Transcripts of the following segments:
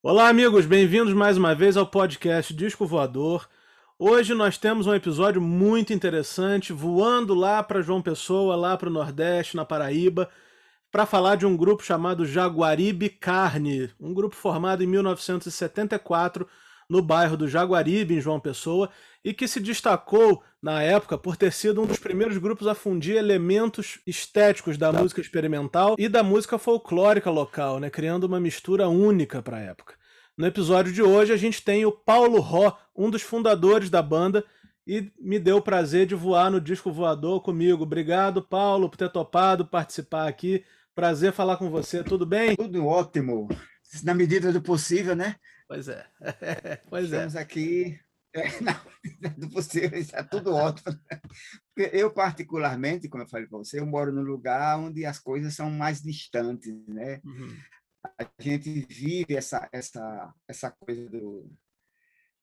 Olá, amigos, bem-vindos mais uma vez ao podcast Disco Voador. Hoje nós temos um episódio muito interessante, voando lá para João Pessoa, lá para o Nordeste, na Paraíba, para falar de um grupo chamado Jaguaribe Carne, um grupo formado em 1974 no bairro do Jaguaribe, em João Pessoa, e que se destacou na época por ter sido um dos primeiros grupos a fundir elementos estéticos da música experimental e da música folclórica local, né, criando uma mistura única para a época. No episódio de hoje a gente tem o Paulo Ró, um dos fundadores da banda, e me deu o prazer de voar no disco voador comigo. Obrigado, Paulo, por ter topado participar aqui. Prazer falar com você. Tudo bem? Tudo ótimo. Na medida do possível, né? Pois é. pois Estamos é. aqui. É, do possível, está tudo ótimo. Porque eu, particularmente, como eu falei para você, eu moro num lugar onde as coisas são mais distantes, né? Uhum. A gente vive essa, essa, essa coisa do,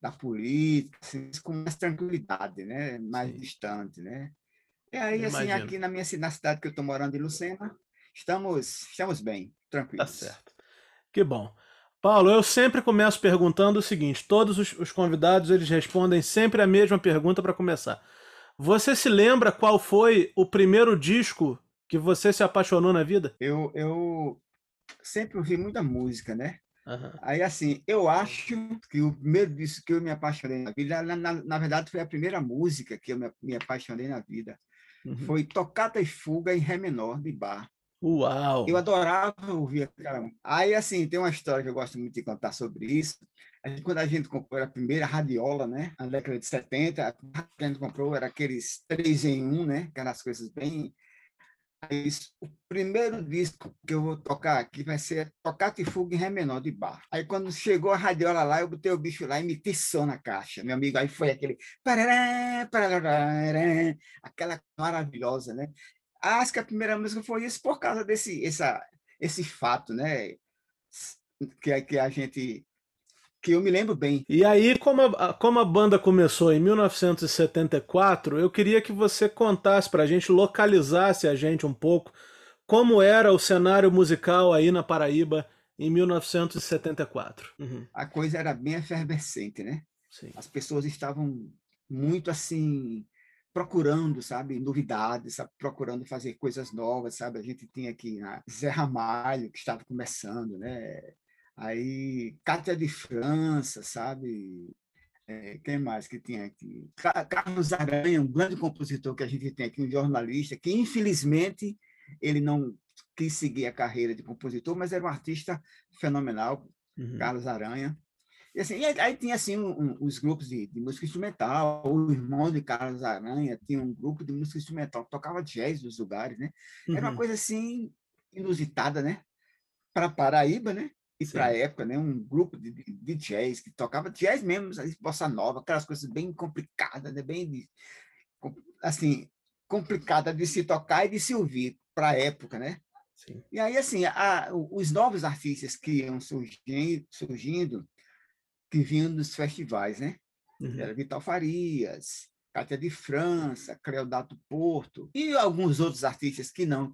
da política assim, com mais tranquilidade, né? Mais Sim. distante, né? E aí, eu assim, imagino. aqui na minha na cidade que eu estou morando, em Lucena, estamos, estamos bem, tranquilos. Tá certo. Que bom. Paulo, eu sempre começo perguntando o seguinte: todos os, os convidados eles respondem sempre a mesma pergunta para começar. Você se lembra qual foi o primeiro disco que você se apaixonou na vida? Eu, eu sempre ouvi muita música, né? Uhum. Aí, assim, eu acho que o primeiro disco que eu me apaixonei na vida, na, na, na verdade, foi a primeira música que eu me, me apaixonei na vida. Uhum. Foi Tocata e Fuga em Ré menor, de bar. Uau! Eu adorava ouvir aquela. Aí, assim, tem uma história que eu gosto muito de contar sobre isso. A gente, quando a gente comprou a primeira radiola, né? Na década de 70, a que a gente comprou era aqueles 3 em 1, né? Aquelas coisas bem. Aí, o primeiro disco que eu vou tocar aqui vai ser Tocar e Fuga em Ré menor de bar. Aí, quando chegou a radiola lá, eu botei o bicho lá e meti som na caixa. Meu amigo, aí foi aquele. Aquela maravilhosa, né? Acho que a primeira música foi isso por causa desse essa, esse fato, né? Que, que a gente que eu me lembro bem. E aí, como a, como a banda começou em 1974, eu queria que você contasse para a gente, localizasse a gente um pouco, como era o cenário musical aí na Paraíba em 1974. Uhum. A coisa era bem efervescente, né? Sim. As pessoas estavam muito assim procurando, sabe, novidades, sabe, procurando fazer coisas novas, sabe? A gente tinha aqui Zé Ramalho, que estava começando, né? Aí Cátia de França, sabe? É, quem mais que tinha aqui? Carlos Aranha, um grande compositor que a gente tem aqui, um jornalista, que infelizmente ele não quis seguir a carreira de compositor, mas era um artista fenomenal, uhum. Carlos Aranha. E, assim, e aí tinha assim um, os grupos de, de, música instrumental, o irmão de Carlos Aranha tinha um grupo de música instrumental, tocava jazz nos lugares, né? Era uma uhum. coisa assim inusitada, né? Para Paraíba, né? E para a época, né? Um grupo de, de, de, jazz que tocava jazz mesmo, bossa nova, aquelas coisas bem complicadas, né? Bem assim complicada de se tocar e de se ouvir para a época, né? Sim. E aí assim, a, os novos artistas que iam surgindo, surgindo que vinham dos festivais, né? Uhum. Era Vital Farias, Cátia de França, Creodato Porto e alguns outros artistas que não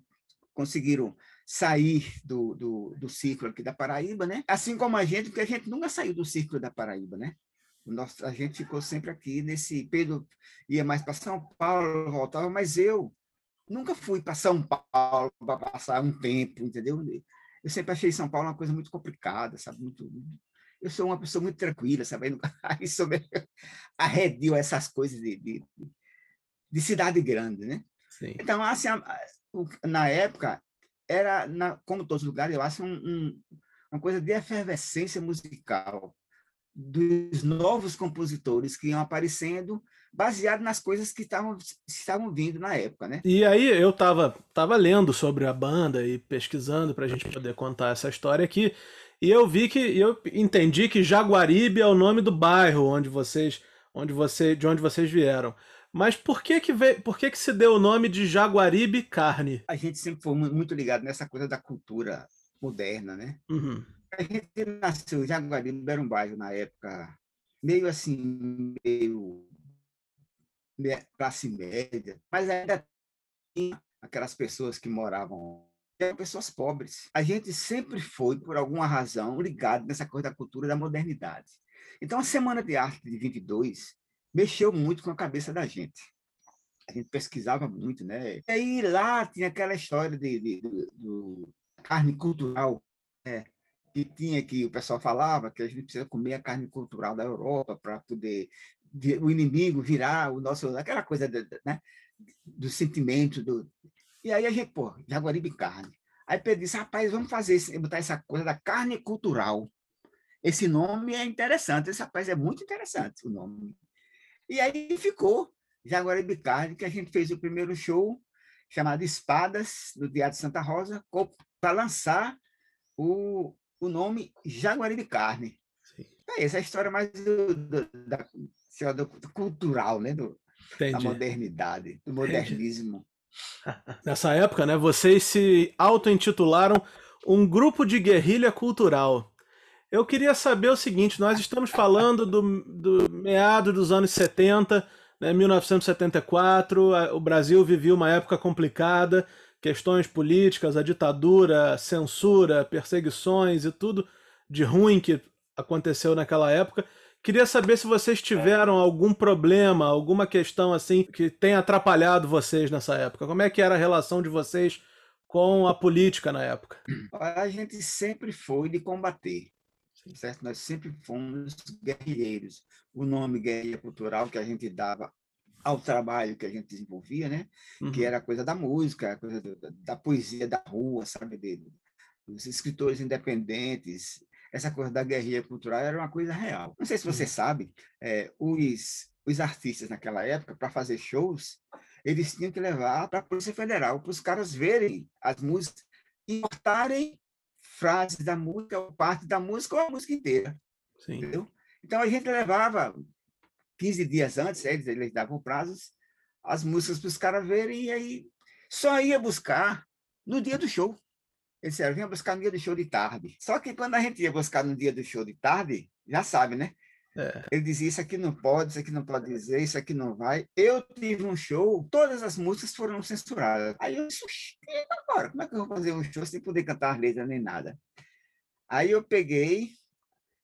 conseguiram sair do, do, do círculo aqui da Paraíba, né? Assim como a gente, porque a gente nunca saiu do círculo da Paraíba, né? Nossa, a gente ficou sempre aqui nesse Pedro ia mais para São Paulo, voltava, mas eu nunca fui para São Paulo para passar um tempo, entendeu? Eu sempre achei São Paulo uma coisa muito complicada, sabe? Muito, eu sou uma pessoa muito tranquila, sabe? Aí sobre arredio essas coisas de, de, de, cidade grande, né? Sim. Então, assim, na época, era, na, como todos os lugares, eu acho um, um, uma coisa de efervescência musical dos novos compositores que iam aparecendo baseado nas coisas que estavam, estavam vindo na época, né? E aí eu estava tava lendo sobre a banda e pesquisando para a gente poder contar essa história aqui e eu vi que eu entendi que Jaguaribe é o nome do bairro onde vocês, onde você, de onde vocês vieram. Mas por que que, veio, por que que se deu o nome de Jaguaribe Carne? A gente sempre foi muito ligado nessa coisa da cultura moderna, né? Uhum. A gente nasceu, Jaguaribe era um bairro na época meio assim, meio classe média, mas ainda tinha aquelas pessoas que moravam eram pessoas pobres. A gente sempre foi, por alguma razão, ligado nessa coisa da cultura da modernidade. Então, a Semana de Arte de 22 mexeu muito com a cabeça da gente. A gente pesquisava muito, né? E aí lá tinha aquela história de, de, de, de carne cultural, né? que tinha que o pessoal falava que a gente precisa comer a carne cultural da Europa para poder o inimigo virar o nosso aquela coisa né, do sentimento do e aí a gente pô Jaguaribe carne aí Pedro disse rapaz vamos fazer botar essa coisa da carne cultural esse nome é interessante esse rapaz é muito interessante o nome e aí ficou Jaguaribe carne que a gente fez o primeiro show chamado Espadas no Teatro Santa Rosa para lançar o o nome Jaguaribe Carne. Sim. É essa é a história mais do, do, da, do, do cultural, né? Do, da modernidade, do modernismo. Nessa época, né, vocês se auto-intitularam um grupo de guerrilha cultural. Eu queria saber o seguinte: nós estamos falando do, do meado dos anos 70, né, 1974, o Brasil vivia uma época complicada, questões políticas, a ditadura, censura, perseguições e tudo de ruim que aconteceu naquela época. Queria saber se vocês tiveram algum problema, alguma questão assim que tenha atrapalhado vocês nessa época. Como é que era a relação de vocês com a política na época? A gente sempre foi de combater, certo? Nós sempre fomos guerrilheiros. O nome guerrilha cultural que a gente dava ao trabalho que a gente desenvolvia, né? Uhum. Que era a coisa da música, a coisa da, da poesia da rua, sabe? De, dos escritores independentes, essa coisa da guerrilha cultural era uma coisa real. Não sei se você sabe, é, os, os artistas naquela época, para fazer shows, eles tinham que levar para a Polícia Federal, para os caras verem as músicas e cortarem frases da música, ou parte da música, ou a música inteira. Sim. Entendeu? Então a gente levava 15 dias antes, eles, eles davam prazos, as músicas para os caras verem, e aí só ia buscar no dia do show. Eles disseram, vinha buscar no dia do show de tarde. Só que quando a gente ia buscar no dia do show de tarde, já sabe, né? É. Ele dizia, isso aqui não pode, isso aqui não pode dizer, isso aqui não vai. Eu tive um show, todas as músicas foram censuradas. Aí eu disse, e agora? Como é que eu vou fazer um show sem poder cantar as letras nem nada? Aí eu peguei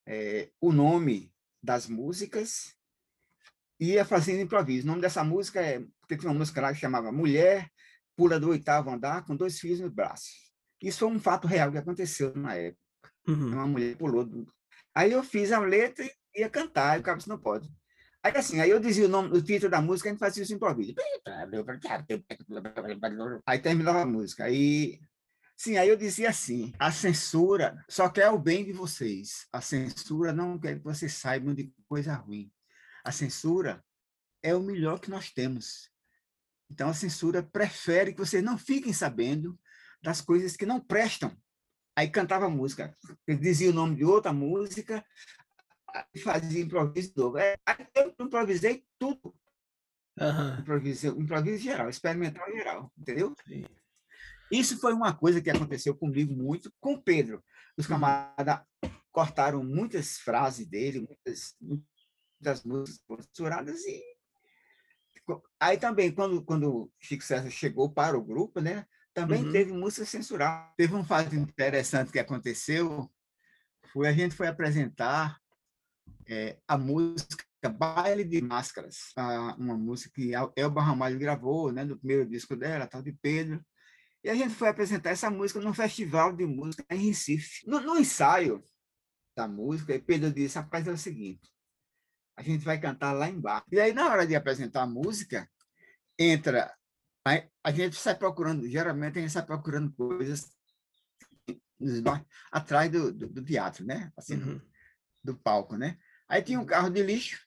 é, o nome das músicas ia fazendo improviso. O nome dessa música é. Porque tinha uma música lá que chamava Mulher Pula do Oitavo Andar com dois filhos no braço. Isso foi um fato real que aconteceu na época. Uhum. Uma mulher pulou. Do... Aí eu fiz a letra e ia cantar, e o cara disse: não pode. Aí assim, aí eu dizia o nome, o título da música, a gente fazia isso improviso. Aí terminava a música. Aí Sim, aí eu dizia assim: a censura só quer o bem de vocês. A censura não quer que vocês saibam de coisa ruim. A censura é o melhor que nós temos. Então, a censura prefere que vocês não fiquem sabendo das coisas que não prestam. Aí cantava música, ele dizia o nome de outra música, fazia improviso novo. É, aí eu improvisei tudo. Uhum. Improviso, improviso geral, experimental geral, entendeu? Sim. Isso foi uma coisa que aconteceu comigo muito com o Pedro. Os uhum. camaradas cortaram muitas frases dele, muitas, das músicas censuradas e aí também quando quando Chico César chegou para o grupo, né, também uhum. teve música censurada. Teve um fato interessante que aconteceu, foi a gente foi apresentar é, a música Baile de Máscaras, a, uma música que Elba Ramalho gravou, né, no primeiro disco dela, tal de Pedro. E a gente foi apresentar essa música num festival de música em Recife. No, no ensaio da música, Pedro disse: rapaz, é o seguinte, a gente vai cantar lá embaixo. E aí, na hora de apresentar a música, entra. A gente sai procurando, geralmente a gente sai procurando coisas atrás do, do, do, teatro, né? Assim, uhum. do, do palco, né? Aí tinha um carro de lixo,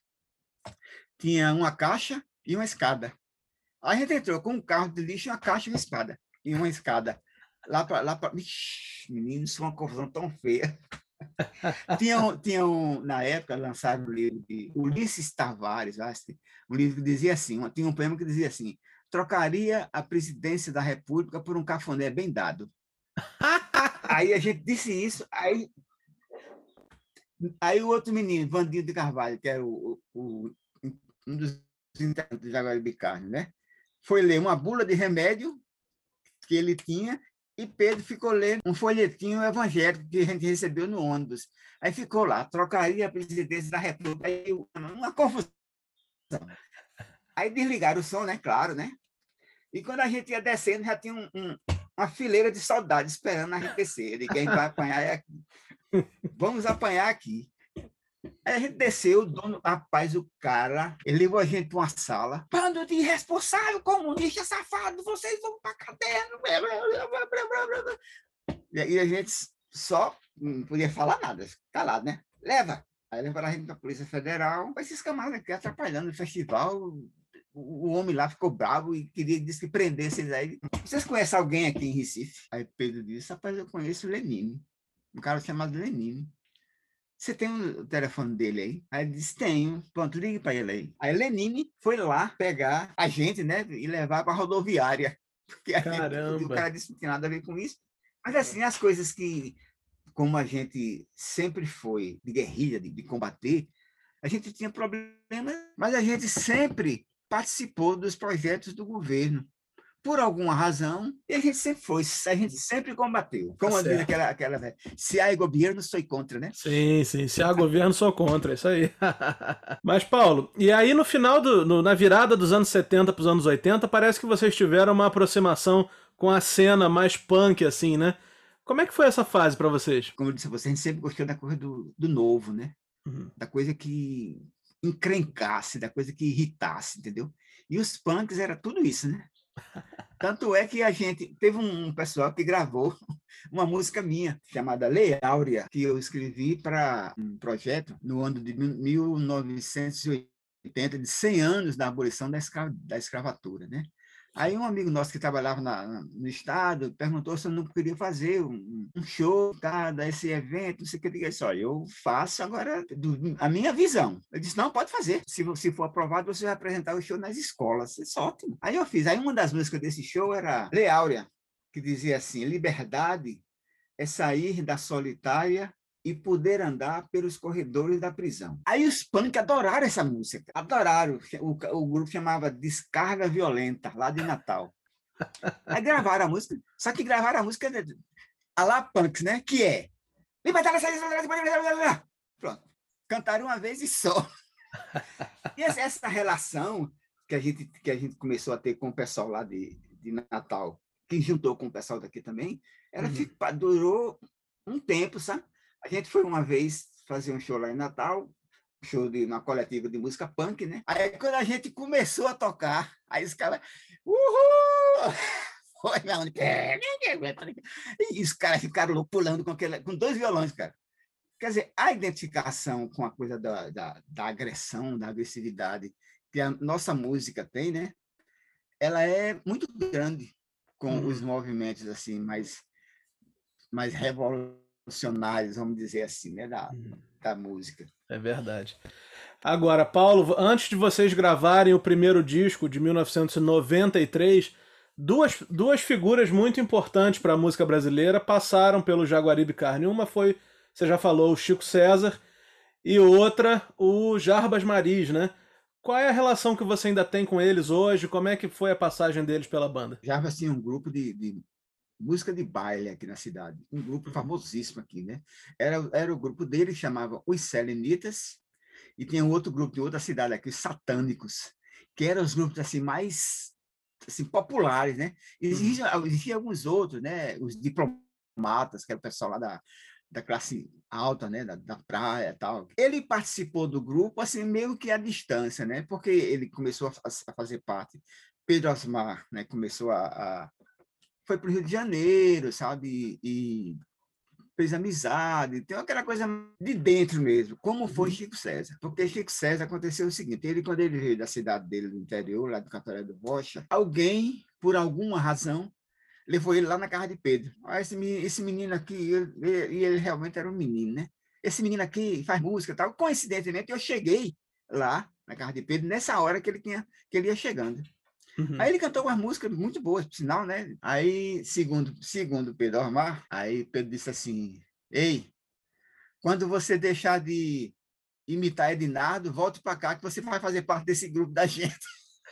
tinha uma caixa e uma escada. Aí a gente entrou com um carro de lixo, uma caixa e uma espada. E uma escada. Lá para. Lá pra... menino, isso é uma confusão tão feia tinham, tinham, na época, lançado o livro de Ulisses Tavares, um livro que dizia assim, tinha um poema que dizia assim, trocaria a presidência da República por um cafuné bem dado. aí a gente disse isso, aí, aí o outro menino, Vandinho de Carvalho, que era o, o um dos integrantes de Jaguaribe Carne, né? foi ler uma bula de remédio que ele tinha e Pedro ficou lendo um folhetinho evangélico que a gente recebeu no ônibus. Aí ficou lá, trocaria a presidência da República. Aí, uma confusão. Aí desligaram o som, né? Claro, né? E quando a gente ia descendo, já tinha um, um, uma fileira de soldados esperando a gente descer. De quem vai apanhar é aqui. Vamos apanhar aqui. Aí a gente desceu, o dono, rapaz, o cara, ele levou a gente para uma sala. Bando de irresponsável, comunista, safado, vocês vão para cadeia. E a gente só não podia falar nada, calado, né? Leva. Aí levaram a gente para a Polícia Federal, se escamar aqui atrapalhando o festival. O, homem lá ficou bravo e queria disse que prendesse eles aí. Vocês conhecem alguém aqui em Recife? Aí Pedro disse: Rapaz, eu conheço o Lenine. Um cara chamado Lenine. Você tem o telefone dele aí? Aí ele disse, tenho. Pronto, ligue para ele aí. Aí Lenine foi lá pegar a gente, né? E levar para a rodoviária. Porque a gente, o cara disse que não tinha nada a ver com isso. Mas assim, as coisas que, como a gente sempre foi de guerrilha, de, de combater, a gente tinha problemas, mas a gente sempre participou dos projetos do governo por alguma razão, e a gente sempre foi, a gente sempre combateu. Como tá diz aquela, aquela. Se há governo, sou contra, né? Sim, sim. Se há governo, sou contra. Isso aí. Mas, Paulo, e aí no final, do, no, na virada dos anos 70 para os anos 80, parece que vocês tiveram uma aproximação com a cena mais punk, assim, né? Como é que foi essa fase para vocês? Como eu disse a você, a gente sempre gostou da coisa do, do novo, né? Uhum. Da coisa que encrencasse, da coisa que irritasse, entendeu? E os punks era tudo isso, né? Tanto é que a gente teve um pessoal que gravou uma música minha chamada Lei Áurea, que eu escrevi para um projeto no ano de 1980, de 100 anos da abolição da, escra da escravatura, né? Aí um amigo nosso que trabalhava na, no estado perguntou se eu não queria fazer um, um show tá, desse evento, não sei o que. Eu disse, olha, eu faço agora do, a minha visão. Eu disse, não, pode fazer. Se, se for aprovado, você vai apresentar o show nas escolas. Isso é ótimo. Aí eu fiz. Aí uma das músicas desse show era Leáurea, que dizia assim, liberdade é sair da solitária e poder andar pelos corredores da prisão. Aí os punk adoraram essa música, adoraram. O, o grupo chamava Descarga Violenta, lá de Natal. Aí gravaram a música, só que gravaram a música a lá punks, né? Que é Pronto. Cantaram uma vez e só. E essa relação que a gente, que a gente começou a ter com o pessoal lá de, de Natal, que juntou com o pessoal daqui também, ela uhum. durou um tempo, sabe? A gente foi uma vez fazer um show lá em Natal, show de uma coletiva de música punk, né? Aí quando a gente começou a tocar, aí os caras, uhul! Foi, meu, e os caras ficaram pulando com, aquele, com dois violões, cara. Quer dizer, a identificação com a coisa da, da, da agressão, da agressividade que a nossa música tem, né? Ela é muito grande com hum. os movimentos assim mais mais revolucionários revolucionários, vamos dizer assim, né, da, uhum. da música. É verdade. Agora, Paulo, antes de vocês gravarem o primeiro disco de 1993, duas, duas figuras muito importantes para a música brasileira passaram pelo Jaguaribe Carne. Uma foi, você já falou, o Chico César, e outra, o Jarbas Maris, né? Qual é a relação que você ainda tem com eles hoje? Como é que foi a passagem deles pela banda? Jarbas tinha um grupo de, de música de baile aqui na cidade, um grupo famosíssimo aqui, né? Era, era o grupo dele, chamava Os Selenitas, e tinha um outro grupo de outra cidade aqui, os Satânicos, que eram os grupos assim mais assim, populares, né? Existiam, uhum. existiam alguns outros, né? Os diplomatas, que era o pessoal lá da, da classe alta, né, da, da praia tal. Ele participou do grupo, assim, meio que à distância, né, porque ele começou a, a fazer parte. Pedro Osmar, né, começou a, a foi para o Rio de Janeiro, sabe? E, fez amizade, tem aquela coisa de dentro mesmo, como foi uhum. Chico César. Porque Chico César aconteceu o seguinte, ele quando ele veio da cidade dele, do interior, lá do Cataré do Rocha, alguém, por alguma razão, levou ele lá na casa de Pedro. Ah, esse, esse menino aqui, ele, e ele realmente era um menino, né? Esse menino aqui faz música tal. Coincidentemente, eu cheguei lá na casa de Pedro nessa hora que ele tinha que ele ia chegando. Uhum. Aí ele cantou umas músicas muito boas, por sinal, né? Aí, segundo, segundo Pedro Armar, aí Pedro disse assim: Ei, quando você deixar de imitar Ednardo, volte para cá que você vai fazer parte desse grupo da gente.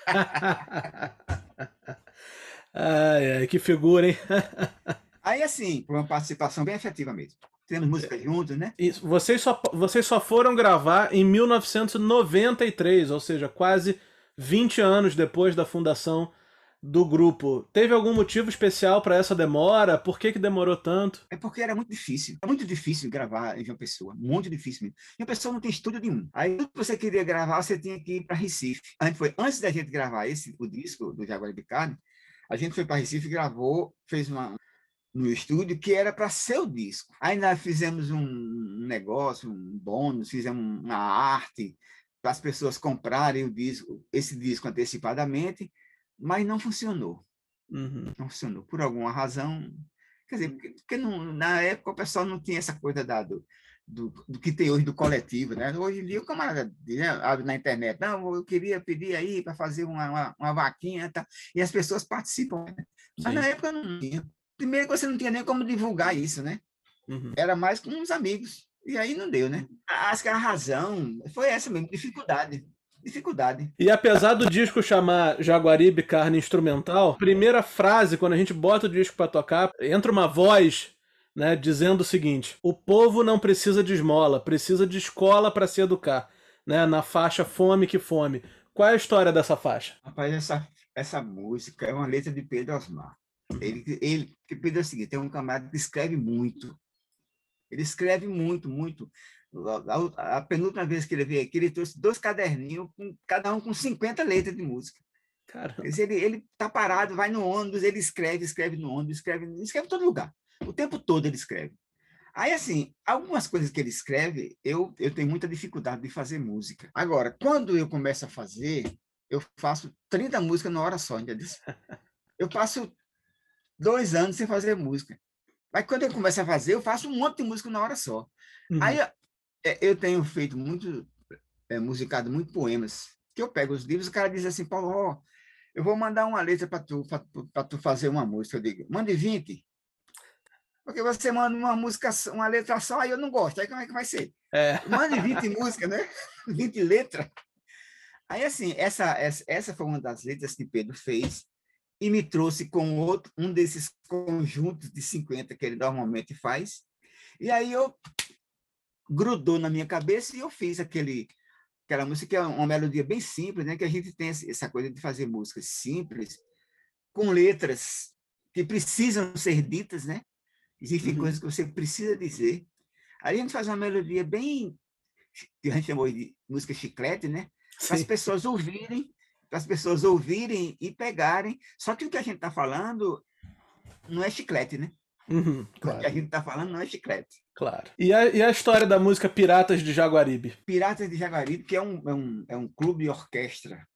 ai, ai, que figura, hein? Aí, assim, foi uma participação bem efetiva mesmo. Temos música é. juntos, né? Isso. Vocês só, vocês só foram gravar em 1993, ou seja, quase 20 anos depois da fundação do grupo. Teve algum motivo especial para essa demora? Por que, que demorou tanto? É porque era muito difícil. É muito difícil gravar em João Pessoa. Muito difícil mesmo. João Pessoa não tem estúdio nenhum. Aí, que você queria gravar, você tinha que ir para Recife. A gente foi, antes da gente gravar esse, o disco do Jaguar Carne, a gente foi para Recife gravou, fez uma no estúdio que era para ser o disco. Aí nós fizemos um negócio, um bônus, fizemos uma arte para as pessoas comprarem o disco, esse disco antecipadamente mas não funcionou. Uhum. Não funcionou. Por alguma razão. Quer dizer, porque, porque não, na época o pessoal não tinha essa coisa da, do, do, do, que tem hoje do coletivo, né? Hoje em dia o camarada né, abre na internet, não, eu queria pedir aí para fazer uma, uma, uma, vaquinha, tá? e as pessoas participam. Né? Mas na época não tinha. Primeiro você não tinha nem como divulgar isso, né? Uhum. Era mais com uns amigos. E aí não deu, né? Acho que a razão foi essa mesmo, dificuldade dificuldade. E apesar do disco chamar Jaguaribe Carne Instrumental, primeira frase, quando a gente bota o disco para tocar, entra uma voz né, dizendo o seguinte: o povo não precisa de esmola, precisa de escola para se educar. Né, na faixa Fome que Fome. Qual é a história dessa faixa? Rapaz, essa, essa música é uma letra de Pedro Osmar. Ele, ele, que Pedro é o seguinte: tem um camarada que escreve muito. Ele escreve muito, muito. A, a, penúltima vez que ele veio aqui, ele trouxe dois caderninhos, com, cada um com 50 letras de música. Caramba. Ele, ele tá parado, vai no ônibus, ele escreve, escreve no ônibus, escreve, escreve em todo lugar. O tempo todo ele escreve. Aí, assim, algumas coisas que ele escreve, eu, eu tenho muita dificuldade de fazer música. Agora, quando eu começo a fazer, eu faço 30 músicas na hora só, entendeu? Eu passo dois anos sem fazer música. Mas quando eu começo a fazer, eu faço um monte de música na hora só. Uhum. Aí é, eu tenho feito muito, é, musicado muito poemas, que eu pego os livros, o cara diz assim, Paulo, ó, eu vou mandar uma letra para tu, para tu fazer uma música. Eu digo, mande 20. Porque você manda uma música, uma letra só, aí eu não gosto. Aí como é que vai ser? É. Mande 20 músicas, né? 20 letras. Aí, assim, essa, essa, essa foi uma das letras que Pedro fez e me trouxe com outro, um desses conjuntos de 50 que ele normalmente faz. E aí eu grudou na minha cabeça e eu fiz aquele aquela música que é uma melodia bem simples, né? Que a gente tem essa coisa de fazer músicas simples com letras que precisam ser ditas, né? Existem uhum. coisas que você precisa dizer. Aí a gente faz uma melodia bem que a gente chamou de música chiclete, né? Para as pessoas ouvirem, para as pessoas ouvirem e pegarem. Só que o que a gente está falando não é chiclete, né? Uhum, claro. O que a gente está falando não é chiclete. Claro. E a, e a história da música Piratas de Jaguaribe? Piratas de Jaguaribe, que é um, é um, é um clube de orquestra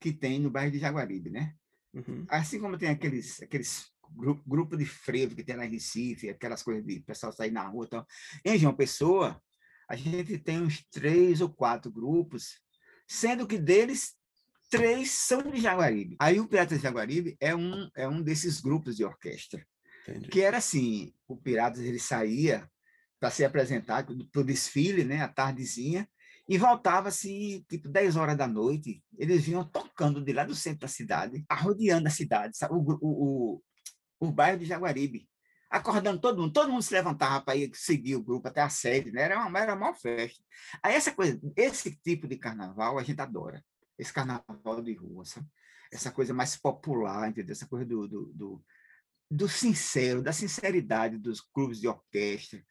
que tem no bairro de Jaguaribe, né? Uhum. Assim como tem aqueles, aqueles grupo, grupo de frevo que tem lá em Recife, aquelas coisas de pessoal sair na rua e tal. Em João Pessoa, a gente tem uns três ou quatro grupos, sendo que deles três são de Jaguaribe. Aí o Piratas de Jaguaribe é um, é um desses grupos de orquestra. Entendi. Que era assim, o Piratas ele saía para ser apresentado para o desfile, né, à tardezinha, e voltava-se tipo 10 horas da noite. Eles vinham tocando de lá do centro da cidade, arrodeando a cidade, sabe? O, o, o, o bairro de Jaguaribe, acordando todo mundo, todo mundo se levantava para ir seguir o grupo até a sede, né? Era uma, era uma festa. Aí essa coisa, esse tipo de carnaval a gente adora, esse carnaval de rua, sabe? Essa coisa mais popular, entendeu? Essa coisa do, do, do, do sincero, da sinceridade dos clubes de orquestra,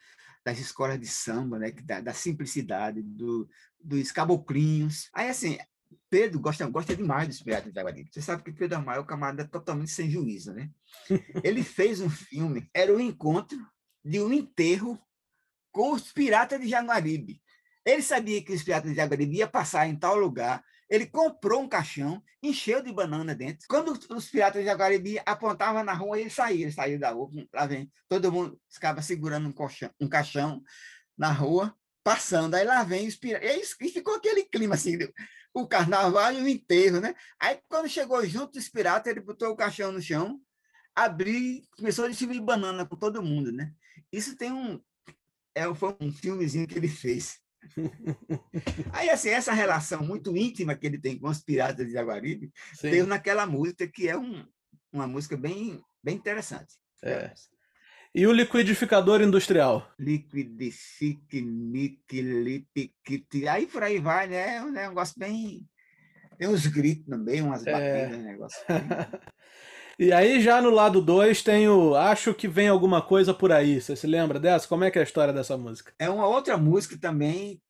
das escolas de samba, né? da, da simplicidade, do, dos caboclinhos. Aí, assim, Pedro gosta, gosta demais dos Piratas de Jaguaribe. Você sabe que Pedro Amaral é um camarada totalmente sem juízo, né? Ele fez um filme, era o encontro de um enterro com os Piratas de Jaguaribe. Ele sabia que os Piratas de Jaguaribe ia passar em tal lugar, ele comprou um caixão, encheu de banana dentro. Quando os piratas de Jaguaribe apontavam na rua, ele saía, ele saía da rua, lá vem, todo mundo ficava segurando um, colchão, um caixão na rua, passando, aí lá vem os piratas, e, ficou aquele clima assim, o carnaval e o enterro, né? Aí quando chegou junto os piratas, ele botou o caixão no chão, abriu, começou a distribuir banana com todo mundo, né? Isso tem um, é, foi um filmezinho que ele fez. Aí, assim, essa relação muito íntima que ele tem com os piratas de Jaguaribe, Sim. naquela música que é um, uma música bem, bem interessante. É. E o liquidificador industrial? Liquidifique, Aí por aí vai, né? É um negócio bem. Tem uns gritos também, umas é. batidas, é... negócio. e aí, já no lado 2, tem o Acho que vem alguma coisa por aí. Você se lembra dessa? Como é que é a história dessa música? É uma outra música também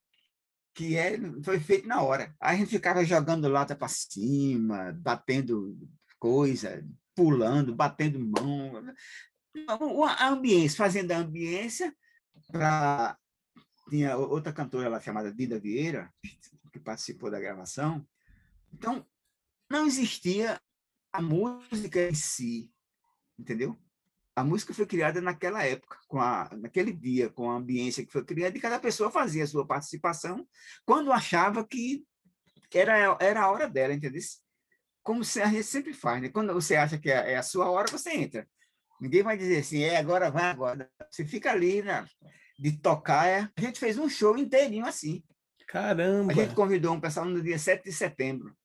que é, foi feita na hora. A gente ficava jogando lata para cima, batendo coisa, pulando, batendo mão a ambiência, fazendo a ambiência para tinha outra cantora lá chamada Dida Vieira que participou da gravação. Então não existia a música em si, entendeu? A música foi criada naquela época, com a, naquele dia, com a ambiência que foi criada, e cada pessoa fazia a sua participação quando achava que era, era a hora dela, entendeu? Como a gente sempre faz, né? Quando você acha que é, é a sua hora, você entra. Ninguém vai dizer assim, é, agora vai agora. Você fica ali né, de tocar. É. A gente fez um show inteirinho assim. Caramba! A gente convidou um pessoal no dia 7 de setembro.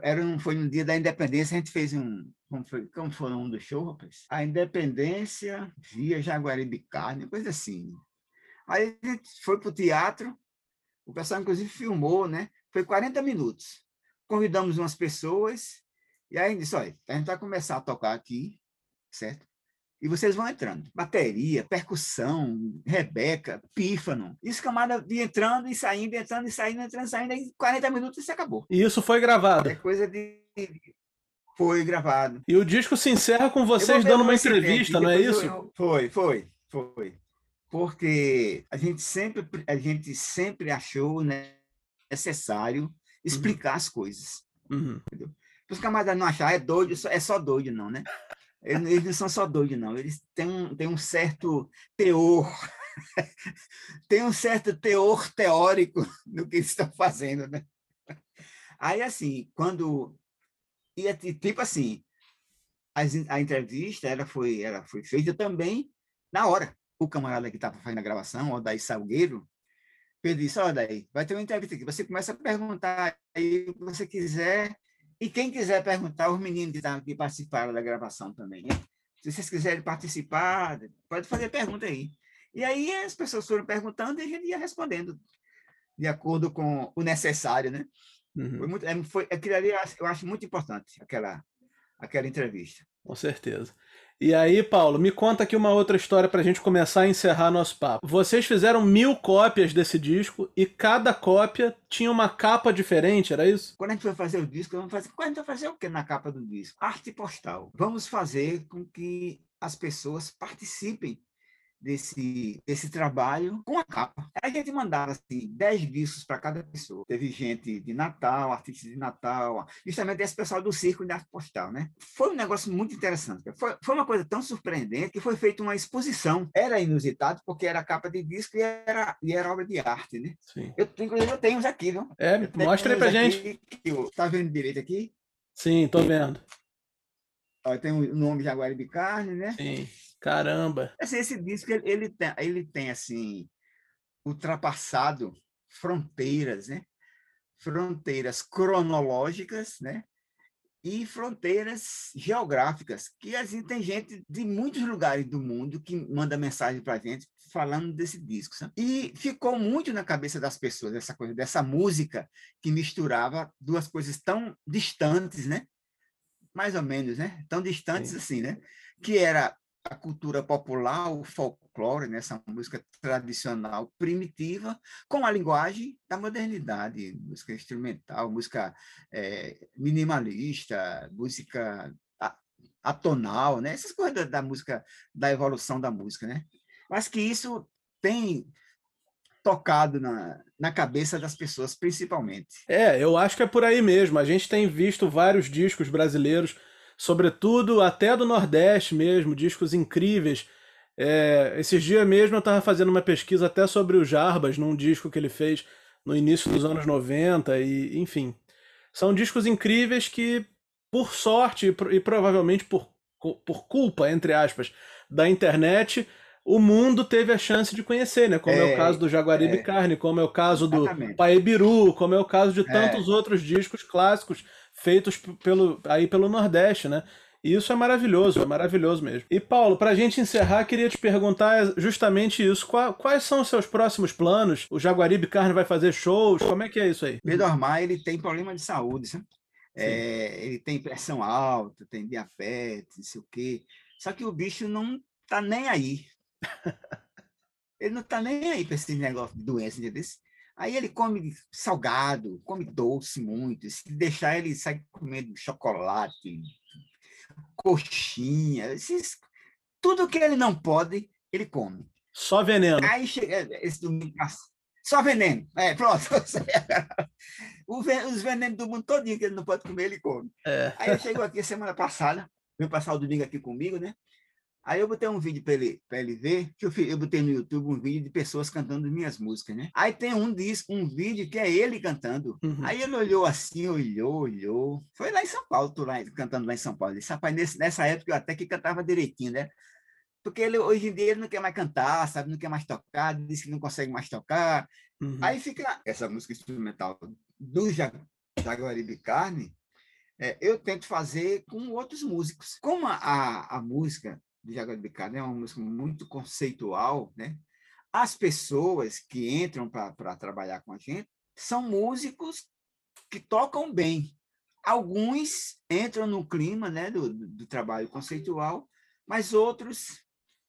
Era um, foi no dia da independência, a gente fez um. Como foi, como foi o nome do show, rapaz? A Independência via Jaguaribe Carne, coisa assim. Aí a gente foi para o teatro, o pessoal, inclusive, filmou, né? Foi 40 minutos. Convidamos umas pessoas, e aí disse: olha, a gente vai começar a tocar aqui, certo? E vocês vão entrando. Bateria, percussão, Rebeca, pífano. Isso camada de entrando e saindo, entrando e saindo, entrando e saindo, em 40 minutos e se acabou. E isso foi gravado? É coisa de. Foi gravado. E o disco se encerra com vocês dando uma entrevista, não é isso? Eu... Foi, foi, foi. Porque a gente sempre, a gente sempre achou né, necessário explicar uhum. as coisas. Uhum. Os camaradas não achar é doido, é só doido, não, né? Eles não são só doidos, não. Eles têm um, têm um certo teor, tem um certo teor teórico no que eles estão fazendo, né? Aí, assim, quando... E, tipo assim, a, entrevista ela foi, ela foi feita também na hora. O camarada que estava fazendo a gravação, o Daí Salgueiro, ele disse, olha, daí, vai ter uma entrevista aqui. Você começa a perguntar aí o que você quiser e quem quiser perguntar, os meninos que, participaram da gravação também, né? Se vocês quiserem participar, pode fazer pergunta aí. E aí as pessoas foram perguntando e a gente ia respondendo de acordo com o necessário, né? Uhum. Foi muito, é, foi, aquilo ali eu acho muito importante, aquela, aquela entrevista. Com certeza. E aí, Paulo, me conta aqui uma outra história para a gente começar a encerrar nosso papo. Vocês fizeram mil cópias desse disco e cada cópia tinha uma capa diferente, era isso? Quando a gente foi fazer o disco, vamos fazer, quando a gente vai fazer o que na capa do disco? Arte postal. Vamos fazer com que as pessoas participem desse, desse trabalho com a capa. A gente mandava assim, 10 discos para cada pessoa. Teve gente de Natal, artistas de Natal, justamente esse pessoal do Circo de Arte Postal, né? Foi um negócio muito interessante. Foi, foi uma coisa tão surpreendente que foi feita uma exposição. Era inusitado porque era capa de disco e era, e era obra de arte, né? Sim. Eu, inclusive, eu tenho uns aqui, viu? É, mostra aí pra gente. Tá vendo direito aqui? Sim, tô vendo. Ó, tem o nome Jaguari de Carne, né? Sim. Caramba! Assim, esse disco ele, ele, tem, ele tem assim ultrapassado fronteiras, né? Fronteiras cronológicas, né? E fronteiras geográficas, que assim, tem gente de muitos lugares do mundo que manda mensagem para a gente falando desse disco. Sabe? E ficou muito na cabeça das pessoas essa coisa dessa música que misturava duas coisas tão distantes, né? Mais ou menos, né? Tão distantes Sim. assim, né? Que era a cultura popular, o folclore, né, essa música tradicional primitiva, com a linguagem da modernidade, música instrumental, música é, minimalista, música atonal, né, essas coisas da, da, música, da evolução da música, né? Mas que isso tem tocado na, na cabeça das pessoas, principalmente. É, eu acho que é por aí mesmo. A gente tem visto vários discos brasileiros sobretudo até do Nordeste mesmo, discos incríveis. É, esses dias mesmo eu estava fazendo uma pesquisa até sobre o Jarbas, num disco que ele fez no início dos anos 90, e enfim. São discos incríveis que, por sorte e, provavelmente por, por culpa, entre aspas, da internet, o mundo teve a chance de conhecer, né? Como é, é o caso do Jaguaribe é, Carne, como é o caso do Paebiru, como é o caso de é. tantos outros discos clássicos feitos pelo, aí pelo Nordeste, né? E isso é maravilhoso, é maravilhoso mesmo. E Paulo, para a gente encerrar, queria te perguntar justamente isso. Quais são os seus próximos planos? O Jaguaribe Carne vai fazer shows? Como é que é isso aí? Pedro Armar, ele tem problema de saúde, sabe? É, ele tem pressão alta, tem diabetes, não sei o quê. Só que o bicho não tá nem aí. ele não tá nem aí para esse negócio de doença, entendeu? Aí ele come salgado, come doce muito. Se deixar, ele sai comendo chocolate, coxinha, esses, tudo que ele não pode, ele come. Só veneno. Aí chega esse domingo só veneno. É, pronto. os venenos do mundo todinho que ele não pode comer, ele come. É. Aí ele chegou aqui semana passada, veio passar o domingo aqui comigo, né? Aí eu botei um vídeo para ele, ele ver, que eu, eu botei no YouTube um vídeo de pessoas cantando minhas músicas, né? Aí tem um disco, um vídeo que é ele cantando. Uhum. Aí ele olhou assim, olhou, olhou. Foi lá em São Paulo, tô lá cantando lá em São Paulo. Ele disse, rapaz, nesse, nessa época eu até que cantava direitinho, né? Porque ele, hoje em dia ele não quer mais cantar, sabe? Não quer mais tocar, disse que não consegue mais tocar. Uhum. Aí fica essa música instrumental do Jaguaribe Carne, é, eu tento fazer com outros músicos. Como a, a, a música de Jaguaribe Carne é uma música muito conceitual, né? As pessoas que entram para trabalhar com a gente são músicos que tocam bem. Alguns entram no clima né, do, do trabalho conceitual, mas outros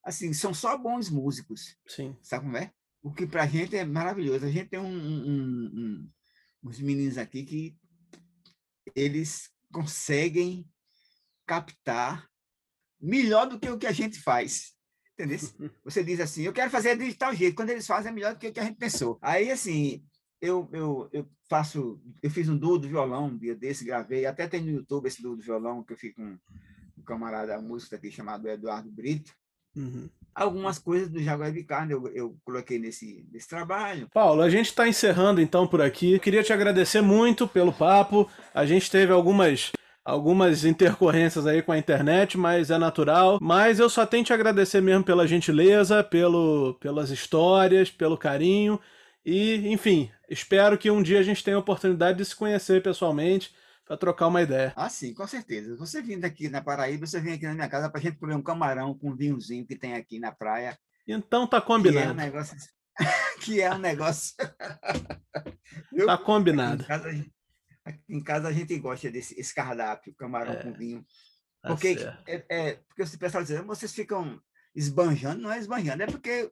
assim, são só bons músicos. Sim. Sabe como é? O que para a gente é maravilhoso. A gente tem um, um, um, uns meninos aqui que eles conseguem captar melhor do que o que a gente faz. Entendeu? Você diz assim, eu quero fazer de tal jeito. Quando eles fazem, é melhor do que o que a gente pensou. Aí, assim, eu, eu, eu faço... Eu fiz um duo do violão um dia desse, gravei. Até tem no YouTube esse duo do violão, que eu fico com um camarada músico aqui chamado Eduardo Brito. Uhum. Algumas coisas do Jaguar Carne eu, eu coloquei nesse, nesse trabalho. Paulo, a gente está encerrando então por aqui. Queria te agradecer muito pelo papo. A gente teve algumas algumas intercorrências aí com a internet, mas é natural. Mas eu só tenho te agradecer mesmo pela gentileza, pelo, pelas histórias, pelo carinho. E, enfim, espero que um dia a gente tenha a oportunidade de se conhecer pessoalmente para trocar uma ideia. Ah, sim, com certeza. Você vindo aqui na Paraíba, você vem aqui na minha casa para a gente comer um camarão com um vinhozinho que tem aqui na praia. Então tá combinado. Que é um negócio. que é um negócio... tá combinado. Casa, aqui em, casa, a gente gosta desse esse cardápio, camarão é, com vinho. Tá porque, é, é, porque o pessoal diz, vocês ficam esbanjando, não é esbanjando, é porque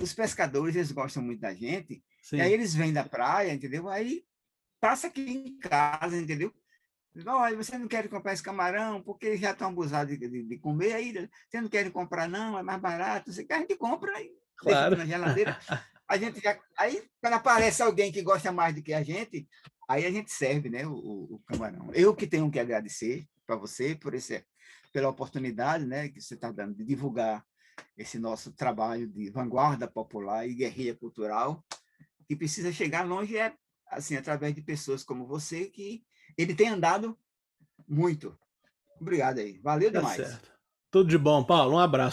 os pescadores eles gostam muito da gente, Sim. e aí eles vêm da praia, entendeu? Aí passa aqui em casa, entendeu? Olha, você não quer comprar esse camarão porque já estão abusados de, de, de, comer aí, você não quer comprar não, é mais barato, você a gente compra e claro. na geladeira. A gente já, aí quando aparece alguém que gosta mais do que a gente, aí a gente serve, né, o, o camarão. Eu que tenho que agradecer para você por esse pela oportunidade, né, que você está dando de divulgar esse nosso trabalho de vanguarda popular e guerrilha cultural, que precisa chegar longe é assim através de pessoas como você que ele tem andado muito. Obrigado aí. Valeu tá demais. Certo. Tudo de bom, Paulo. Um abraço.